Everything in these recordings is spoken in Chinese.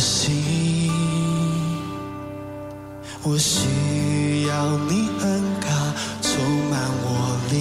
心，我需要你恩高充满我灵，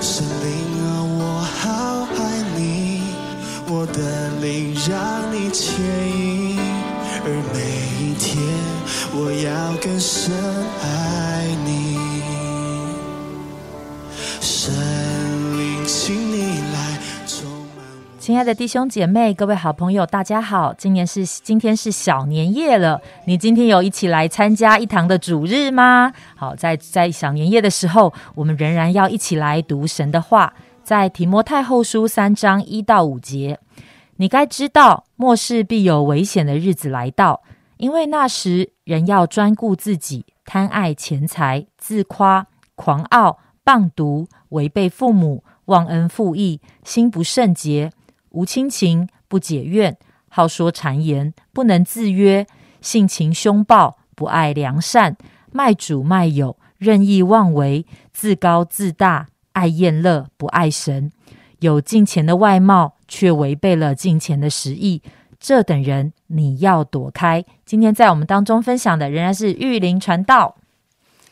神灵啊，我好爱你，我的灵让你牵引，而每一天我要更深爱你，亲爱的弟兄姐妹，各位好朋友，大家好！今年是今天是小年夜了，你今天有一起来参加一堂的主日吗？好，在在小年夜的时候，我们仍然要一起来读神的话，在提摩太后书三章一到五节，你该知道末世必有危险的日子来到，因为那时人要专顾自己，贪爱钱财，自夸、狂傲、棒毒，违背父母，忘恩负义，心不圣洁。无亲情，不解怨，好说谗言，不能自约，性情凶暴，不爱良善，卖主卖友，任意妄为，自高自大，爱厌乐，不爱神，有敬钱的外貌，却违背了敬钱的实意。这等人你要躲开。今天在我们当中分享的仍然是玉林传道。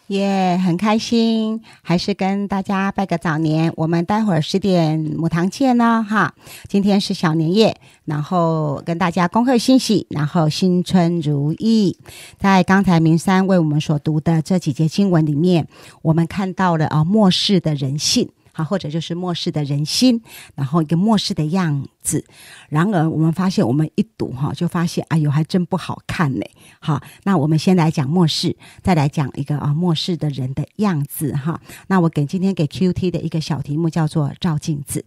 耶很开心，还是跟大家拜个早年。我们待会儿十点母堂见呢，哈。今天是小年夜，然后跟大家恭贺新喜，然后新春如意。在刚才明山为我们所读的这几节经文里面，我们看到了啊末世的人性。好，或者就是末世的人心，然后一个末世的样子。然而，我们发现，我们一读哈，就发现，哎呦，还真不好看呢。好，那我们先来讲末世，再来讲一个啊末世的人的样子哈。那我给今天给 Q T 的一个小题目叫做照镜子。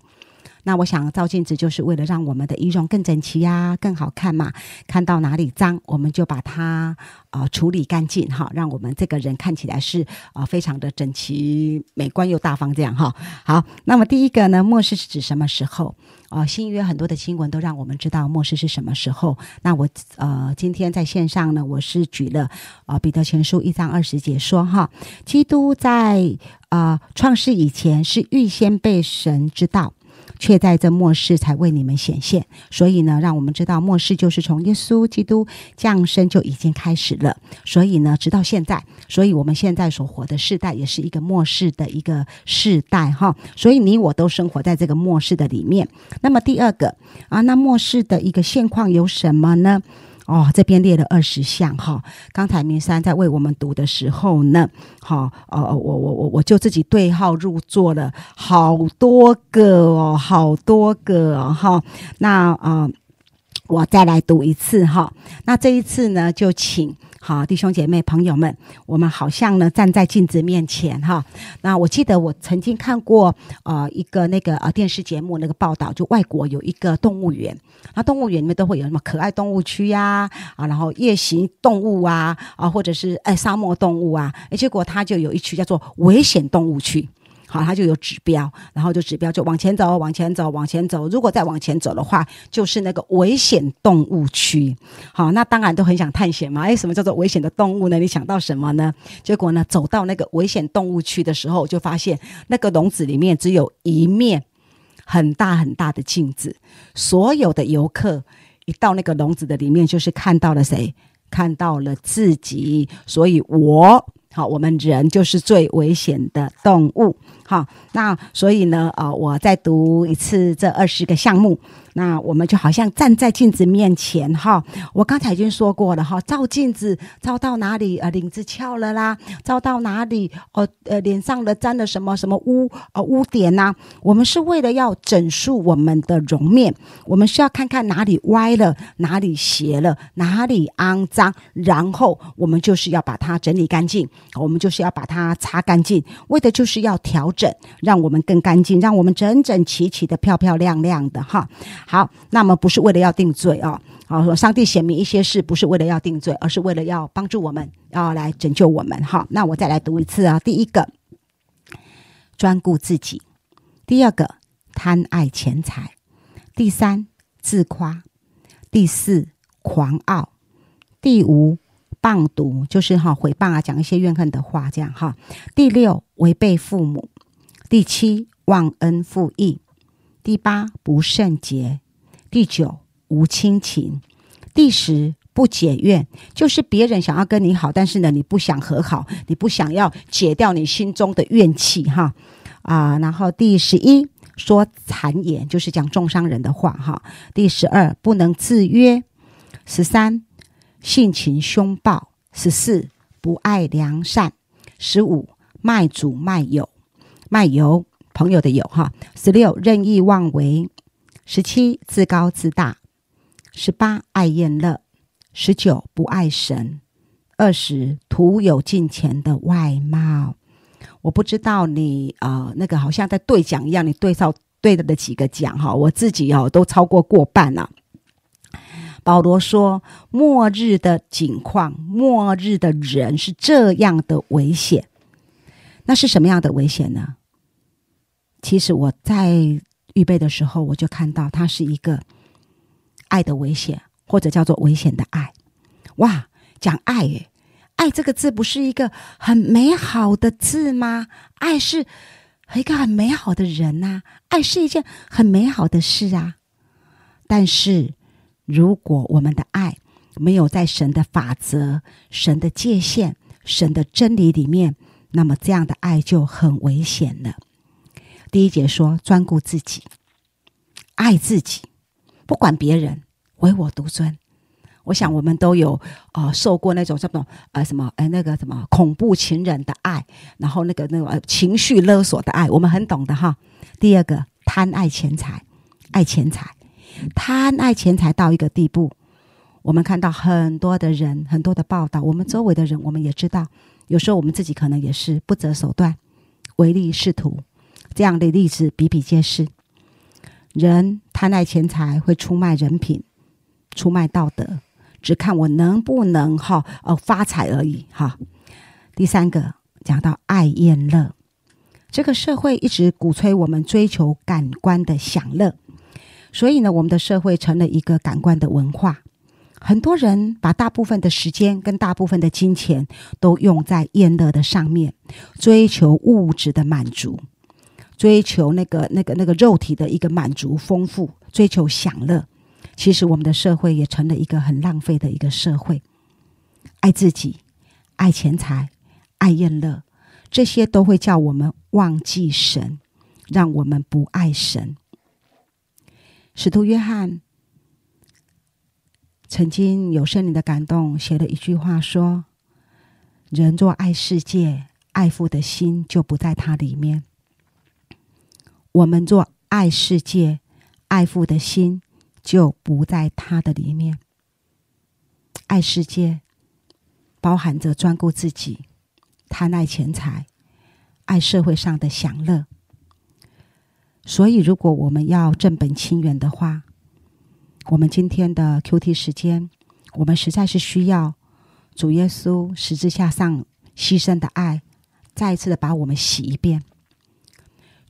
那我想照镜子就是为了让我们的仪容更整齐呀、更好看嘛。看到哪里脏，我们就把它呃处理干净哈，让我们这个人看起来是啊、非常的整齐、美观又大方这样哈。好，那么第一个呢，末世是指什么时候？啊、新约很多的新闻都让我们知道末世是什么时候。那我呃今天在线上呢，我是举了啊、彼得前书一章二十节说哈，基督在啊、创世以前是预先被神知道。却在这末世才为你们显现，所以呢，让我们知道末世就是从耶稣基督降生就已经开始了。所以呢，直到现在，所以我们现在所活的世代也是一个末世的一个世代哈。所以你我都生活在这个末世的里面。那么第二个啊，那末世的一个现况有什么呢？哦，这边列了二十项哈。刚才明山在为我们读的时候呢，好、哦，呃，我我我我就自己对号入座了，好多个哦，好多个哦哈。那啊、我再来读一次哈。那这一次呢，就请好弟兄姐妹朋友们，我们好像呢站在镜子面前哈。那我记得我曾经看过呃一个那个呃电视节目那个报道，就外国有一个动物园，那动物园里面都会有什么可爱动物区呀啊然后夜行动物啊啊，或者是哎沙漠动物啊，结果它就有一区叫做危险动物区。好，它就有指标，然后就指标就往前走，往前走，往前走。如果再往前走的话，就是那个危险动物区。好，那当然都很想探险嘛。哎，什么叫做危险的动物呢？你想到什么呢？结果呢，走到那个危险动物区的时候，就发现那个笼子里面只有一面很大很大的镜子，所有的游客一到那个笼子的里面，就是看到了谁？看到了自己，所以我好，我们人就是最危险的动物。好，那所以呢，呃，我再读一次这二十个项目。那我们就好像站在镜子面前哈，我刚才已经说过了哈，照镜子照到哪里呃领子翘了啦，照到哪里哦呃脸上的沾了什么什么污呃污点呐、我们是为了要整肃我们的容面，我们是要看看哪里歪了，哪里斜了，哪里肮脏，然后我们就是要把它整理干净，我们就是要把它擦干净，为的就是要调整，让我们更干净，让我们整整齐齐的、漂漂亮亮的哈。好，那么不是为了要定罪哦，好、上帝显明一些事，不是为了要定罪，而是为了要帮助我们，要来拯救我们哈。那我再来读一次啊，第一个，专顾自己；第二个，贪爱钱财；第三，自夸；第四，狂傲；第五，谤读，就是哈毁谤啊，讲一些怨恨的话，这样哈。第六，违背父母；第七，忘恩负义；第八，不圣洁；第九，无亲情。第十，不解怨，就是别人想要跟你好，但是呢，你不想和好，你不想要解掉你心中的怨气，哈啊。然后第十一，说谗言，就是讲重伤人的话，哈。第十二，不能自约。十三，性情凶暴。十四，不爱良善。十五，卖主卖友，卖友朋友的友，哈。十六，任意妄为。十七，自高自大。十八，爱厌乐；十九，不爱神；二十，徒有金钱的外貌。我不知道你呃，那个好像在对讲一样，你对到对的那几个讲哈，我自己哦都超过过半了。保罗说，末日的景况，末日的人是这样的危险。那是什么样的危险呢？其实我在预备的时候，我就看到它是一个。爱的危险，或者叫做危险的爱，哇！讲爱，诶，爱这个字不是一个很美好的字吗？爱是一个很美好的人呐，爱是一件很美好的事啊。但是，如果我们的爱没有在神的法则、神的界限、神的真理里面，那么这样的爱就很危险了。第一节说专顾自己，爱自己。不管别人，唯我独尊。我想我们都有呃受过那种这种呃什么呃那个什么恐怖情人的爱，然后那个那个情绪勒索的爱，我们很懂的哈。第二个，贪爱钱财，爱钱财，贪爱钱财到一个地步，我们看到很多的人，很多的报道，我们周围的人，我们也知道，有时候我们自己可能也是不择手段，唯利是图，这样的例子比比皆是。人贪爱钱财，会出卖人品，出卖道德，只看我能不能哈呃发财而已哈。第三个讲到爱厌乐，这个社会一直鼓吹我们追求感官的享乐，所以呢，我们的社会成了一个感官的文化。很多人把大部分的时间跟大部分的金钱都用在厌乐的上面，追求物质的满足。追求那个、那个、那个肉体的一个满足、丰富，追求享乐。其实我们的社会也成了一个很浪费的一个社会。爱自己、爱钱财、爱厌乐，这些都会叫我们忘记神，让我们不爱神。使徒约翰曾经有圣灵的感动，写了一句话说：“人若爱世界，爱父的心就不在他里面。”我们做爱世界、爱父的心，就不在他的里面。爱世界包含着专顾自己、贪爱钱财、爱社会上的享乐。所以，如果我们要正本清源的话，我们今天的 Q T 时间，我们实在是需要主耶稣十字架上牺牲的爱，再一次的把我们洗一遍。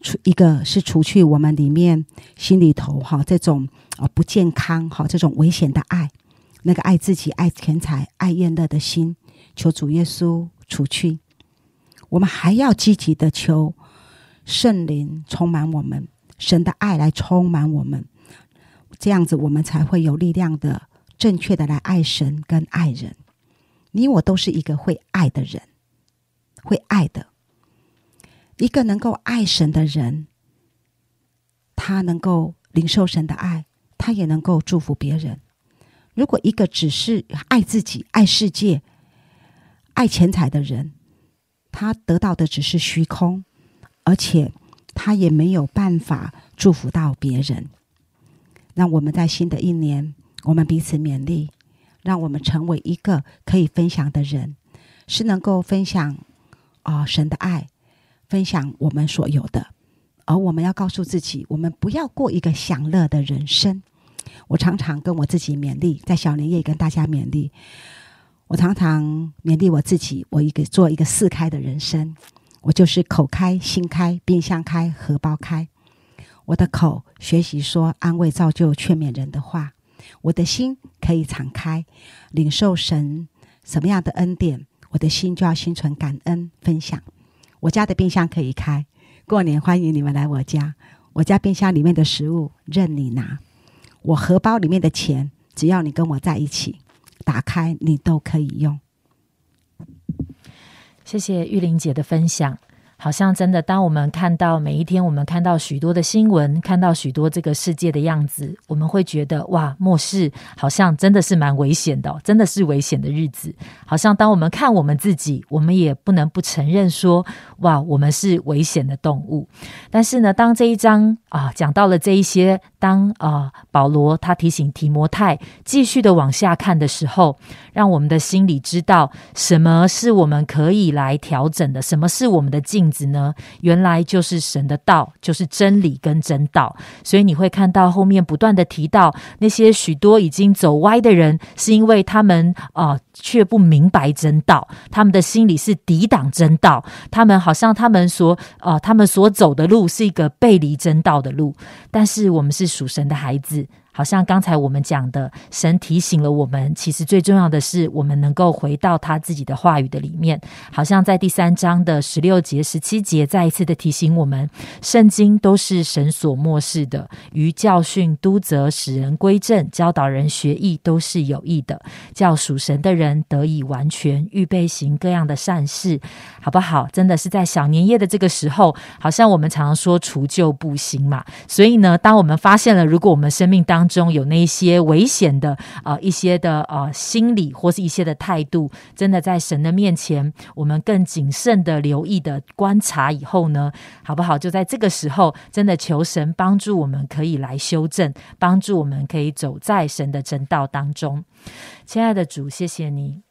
除一个是除去我们里面心里头哈这种啊不健康哈这种危险的爱，那个爱自己、爱钱财、爱厌乐的心，求主耶稣除去。我们还要积极的求圣灵充满我们，神的爱来充满我们，这样子我们才会有力量的、正确的来爱神跟爱人。你我都是一个会爱的人，会爱的。一个能够爱神的人，他能够领受神的爱，他也能够祝福别人。如果一个只是爱自己、爱世界、爱钱财的人，他得到的只是虚空，而且他也没有办法祝福到别人。让我们在新的一年，我们彼此勉励，让我们成为一个可以分享的人，是能够分享啊神的爱。分享我们所有的，而我们要告诉自己，我们不要过一个享乐的人生。我常常跟我自己勉励，在小年夜跟大家勉励。我常常勉励我自己，我一个做一个四开的人生。我就是口开心开，冰箱开，荷包开。我的口学习说安慰、造就、劝勉人的话，我的心可以敞开，领受神什么样的恩典，我的心就要心存感恩分享。我家的冰箱可以开，过年欢迎你们来我家。我家冰箱里面的食物任你拿。我荷包里面的钱，只要你跟我在一起，打开你都可以用。谢谢玉玲姐的分享。好像真的，当我们看到每一天，我们看到许多的新闻，看到许多这个世界的样子，我们会觉得哇，末世好像真的是蛮危险的，真的是危险的日子。好像当我们看我们自己，我们也不能不承认说，哇，我们是危险的动物。但是呢，当这一章啊讲到了这一些，当啊保罗他提醒提摩太继续的往下看的时候，让我们的心里知道什么是我们可以来调整的，什么是我们的镜。子呢，原来就是神的道，就是真理跟真道。所以你会看到后面不断的提到那些许多已经走歪的人，是因为他们啊却不明白真道，他们的心里是抵挡真道，他们好像他们所呃他们所走的路是一个背离真道的路。但是我们是属神的孩子。好像刚才我们讲的，神提醒了我们，其实最重要的是我们能够回到他自己的话语的里面。好像在第三章的十六节、十七节，再一次的提醒我们，圣经都是神所漠视的，于教训、督责、使人归正、教导人学艺，都是有益的，叫属神的人得以完全，预备行各样的善事，好不好？真的是在小年夜的这个时候，好像我们常常说除旧布新嘛。所以呢，当我们发现了，如果我们生命当中有那一些危险的啊一些的啊心理或是一些的态度，真的在神的面前，我们更谨慎的留意的观察以后呢，好不好？就在这个时候，真的求神帮助我们可以来修正，帮助我们可以走在神的正道当中。亲爱的主，谢谢你。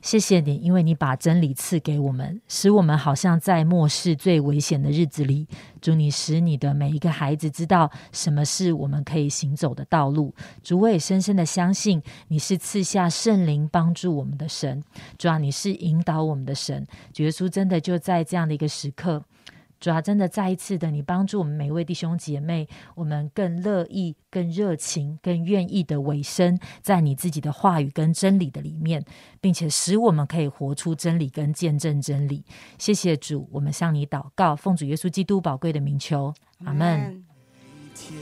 谢谢你，因为你把真理赐给我们，使我们好像在末世最危险的日子里。主你使你的每一个孩子知道什么是我们可以行走的道路。主，我也深深的相信你是赐下圣灵帮助我们的神。主啊，你是引导我们的神。主耶稣真的就在这样的一个时刻。主要真的再一次的，你帮助我们每位弟兄姐妹，我们更乐意、更热情、更愿意的委身在你自己的话语跟真理的里面，并且使我们可以活出真理跟见证真理。谢谢主，我们向你祷告，奉主耶稣基督宝贵的名求，阿门。牵